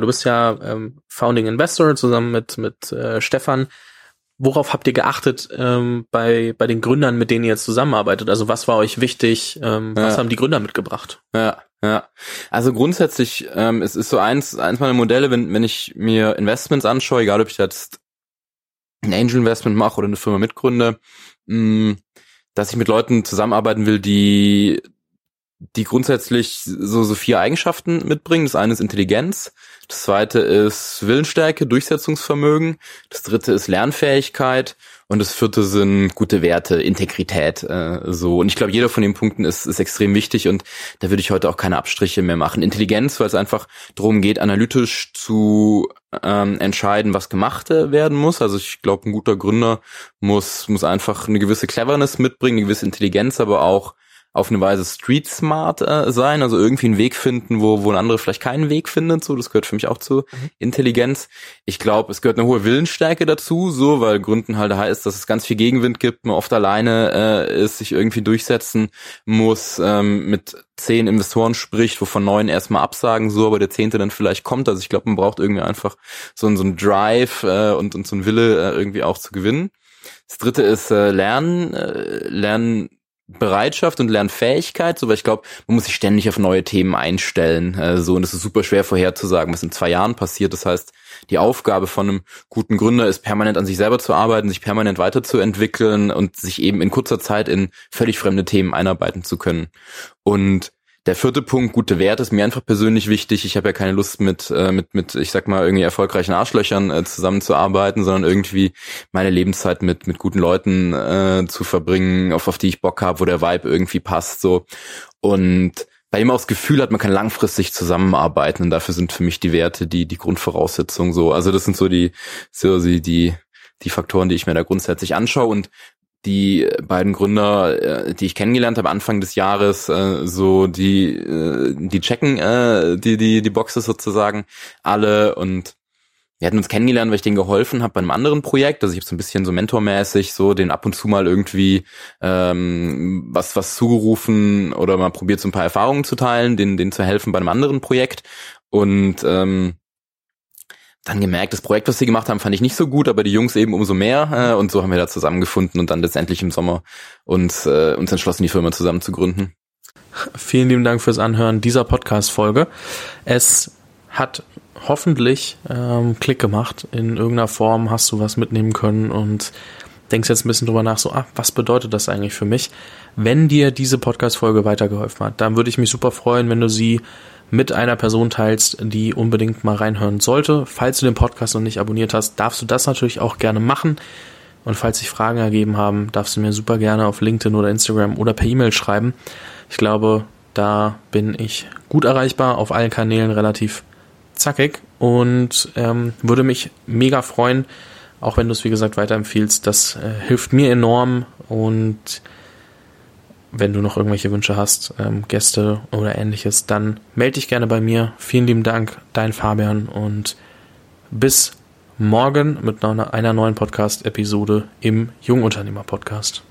Du bist ja ähm, Founding Investor zusammen mit, mit äh, Stefan. Worauf habt ihr geachtet ähm, bei, bei den Gründern, mit denen ihr jetzt zusammenarbeitet? Also was war euch wichtig? Ähm, was Ja. haben die Gründer mitgebracht? Ja, ja. Also grundsätzlich, ähm, es ist so eins, eins meiner Modelle, wenn, wenn ich mir Investments anschaue, egal ob ich jetzt ein Angel Investment mache oder eine Firma mitgründe, mh, dass ich mit Leuten zusammenarbeiten will, die die grundsätzlich so, so vier Eigenschaften mitbringen. Das eine ist Intelligenz, das zweite ist Willensstärke, Durchsetzungsvermögen, das dritte ist Lernfähigkeit und das vierte sind gute Werte, Integrität, äh, so. Und ich glaube, jeder von den Punkten ist, ist extrem wichtig und da würde ich heute auch keine Abstriche mehr machen. Intelligenz, weil es einfach darum geht, analytisch zu ähm, entscheiden, was gemacht äh, werden muss. Also ich glaube, ein guter Gründer muss, muss einfach eine gewisse Cleverness mitbringen, eine gewisse Intelligenz, aber auch auf eine Weise street smart äh, sein, also irgendwie einen Weg finden, wo, wo ein anderer vielleicht keinen Weg findet, so, das gehört für mich auch zu Intelligenz. Ich glaube, es gehört eine hohe Willensstärke dazu, so, weil Gründen halt heißt, dass es ganz viel Gegenwind gibt, man oft alleine äh, ist, sich irgendwie durchsetzen muss, ähm, mit zehn Investoren spricht, wovon neun erstmal absagen, so, aber der zehnte dann vielleicht kommt. Also ich glaube, man braucht irgendwie einfach so, ein- so ein Drive äh, und, und so ein Wille, äh, irgendwie auch zu gewinnen. Das dritte ist äh, Lernen, äh, Lernbereitschaft und Lernfähigkeit, so weil ich glaube, man muss sich ständig auf neue Themen einstellen, äh, so und es ist super schwer vorherzusagen, was in zwei Jahren passiert. Das heißt, die Aufgabe von einem guten Gründer ist permanent an sich selber zu arbeiten, sich permanent weiterzuentwickeln und sich eben in kurzer Zeit in völlig fremde Themen einarbeiten zu können. Und der vierte Punkt, gute Werte, ist mir einfach persönlich wichtig. Ich habe ja keine Lust mit, äh, mit, mit, ich sag mal, irgendwie erfolgreichen Arschlöchern äh, zusammenzuarbeiten, sondern irgendwie meine Lebenszeit mit, mit guten Leuten äh, zu verbringen, auf, auf die ich Bock habe, wo der Vibe irgendwie passt. so Und bei ihm auch das Gefühl hat, man kann langfristig zusammenarbeiten und dafür sind für mich die Werte die, die Grundvoraussetzungen so. Also das sind so die, so die, die Faktoren, die ich mir da grundsätzlich anschaue und die beiden Gründer, äh, die ich kennengelernt habe Anfang des Jahres, äh, so die äh, die checken die die die Boxes sozusagen alle und wir hatten uns kennengelernt, weil ich denen geholfen habe bei einem anderen Projekt. Also ich habe so ein bisschen so mentormäßig so den ab und zu mal irgendwie ähm, was was zugerufen oder mal probiert so ein paar Erfahrungen zu teilen, denen denen zu helfen bei einem anderen Projekt und ähm, dann gemerkt, das Projekt, was sie gemacht haben, fand ich nicht so gut, aber die Jungs eben umso mehr. Äh, und so haben wir da zusammengefunden und dann letztendlich im Sommer uns, äh, uns entschlossen, die Firma zusammen zu gründen. Vielen lieben Dank fürs Anhören dieser Podcast-Folge. Es hat hoffentlich ähm, Klick gemacht. In irgendeiner Form hast du was mitnehmen können und denkst jetzt ein bisschen drüber nach, so, ah, was bedeutet das eigentlich für mich? Wenn dir diese Podcast-Folge weitergeholfen hat, dann würde ich mich super freuen, wenn du sie mit einer Person teilst, die unbedingt mal reinhören sollte. Falls du den Podcast noch nicht abonniert hast, darfst du das natürlich auch gerne machen. Und falls sich Fragen ergeben haben, darfst du mir super gerne auf LinkedIn oder Instagram oder per E-Mail schreiben. Ich glaube, da bin ich gut erreichbar, auf allen Kanälen relativ zackig und ähm, würde mich mega freuen, auch wenn du es wie gesagt weiterempfiehlst. Das äh, hilft mir enorm und wenn du noch irgendwelche Wünsche hast, ähm, Gäste oder ähnliches, dann melde dich gerne bei mir. Vielen lieben Dank, dein Fabian und bis morgen mit einer neuen Podcast-Episode im Jungunternehmer-Podcast.